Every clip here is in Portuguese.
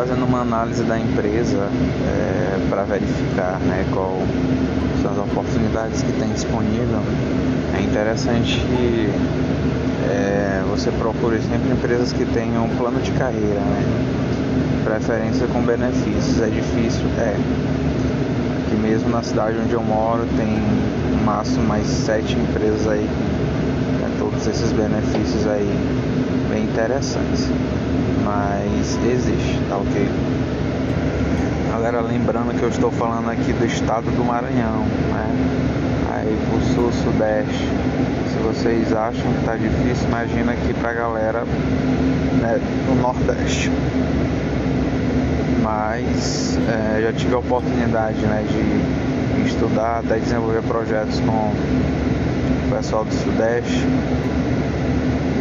fazendo uma análise da empresa é, para verificar né, qual são as oportunidades que tem disponível, é interessante que é, você procure sempre empresas que tenham um plano de carreira, né? preferência com benefícios. É difícil? É. Aqui mesmo na cidade onde eu moro tem no máximo mais sete empresas aí todos esses benefícios aí bem interessantes. Mas existe, tá ok? Galera, lembrando que eu estou falando aqui do estado do Maranhão, né? Aí pro sul, sudeste. Se vocês acham que tá difícil, imagina aqui pra galera né, do nordeste. Mas é, já tive a oportunidade né, de estudar, até desenvolver projetos com o pessoal do sudeste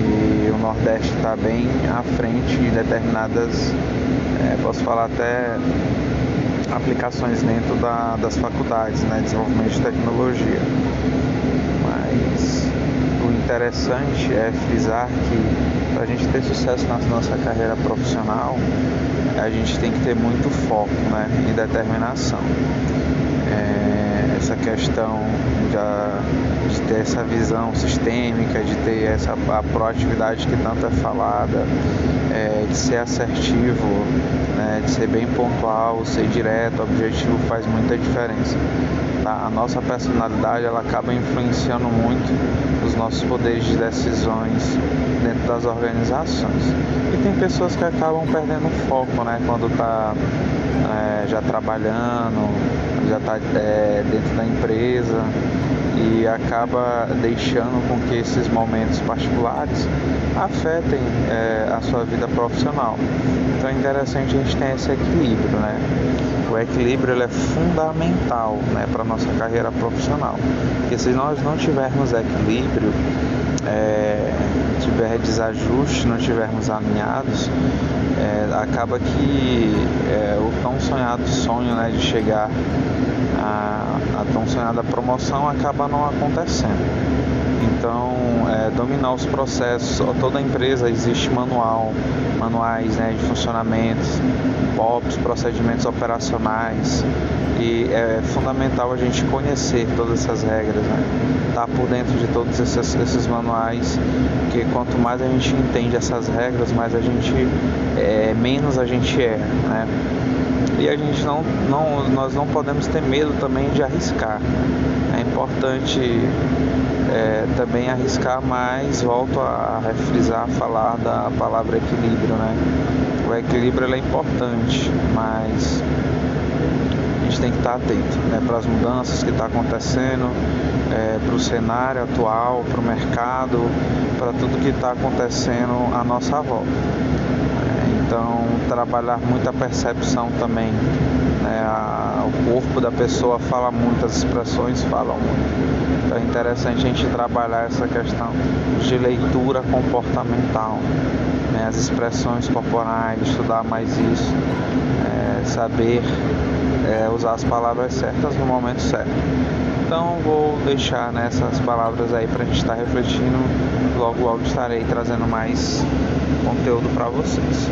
e o Nordeste está bem à frente em determinadas, é, posso falar até aplicações dentro da, das faculdades, né, desenvolvimento de tecnologia. Mas o interessante é frisar que para a gente ter sucesso na nossa carreira profissional, a gente tem que ter muito foco né, e determinação. É, essa questão de, de, ter essa visão sistêmica, de ter essa a proatividade que tanto é falada, é, de ser assertivo, né, de ser bem pontual, ser direto, objetivo faz muita diferença. Tá? A nossa personalidade ela acaba influenciando muito os nossos poderes de decisões dentro das organizações. E tem pessoas que acabam perdendo foco né, quando está é, já trabalhando, já está é, dentro da empresa e acaba deixando com que esses momentos particulares afetem é, a sua vida profissional. Então é interessante a gente ter esse equilíbrio, né? O equilíbrio ele é fundamental né, para a nossa carreira profissional. Porque se nós não tivermos equilíbrio, é, tiver desajuste, não tivermos alinhados, é, acaba que é, o tão sonhado sonho né, de chegar à, à tão sonhada promoção acaba não acontecendo. Então, é, dominar os processos, toda empresa existe manual, manuais né, de funcionamentos, POPs, procedimentos operacionais e é fundamental a gente conhecer todas essas regras, né? estar tá por dentro de todos esses, esses manuais, porque quanto mais a gente entende essas regras, mais a gente é, menos a gente é, né? E a gente não, não, nós não podemos ter medo também de arriscar. É importante é, também arriscar mais, volto a refrisar, a falar da palavra equilíbrio, né? O equilíbrio é importante, mas a gente tem que estar atento né, para as mudanças que estão tá acontecendo, é, para o cenário atual, para o mercado, para tudo que está acontecendo à nossa volta. É, então, trabalhar muita percepção também. Né, o corpo da pessoa fala muito, as expressões falam muito. Então é interessante a gente trabalhar essa questão de leitura comportamental, né, as expressões corporais, estudar mais isso, é, saber é, usar as palavras certas no momento certo. Então vou deixar né, palavras aí para a gente estar tá refletindo. Logo, logo estarei trazendo mais conteúdo para vocês.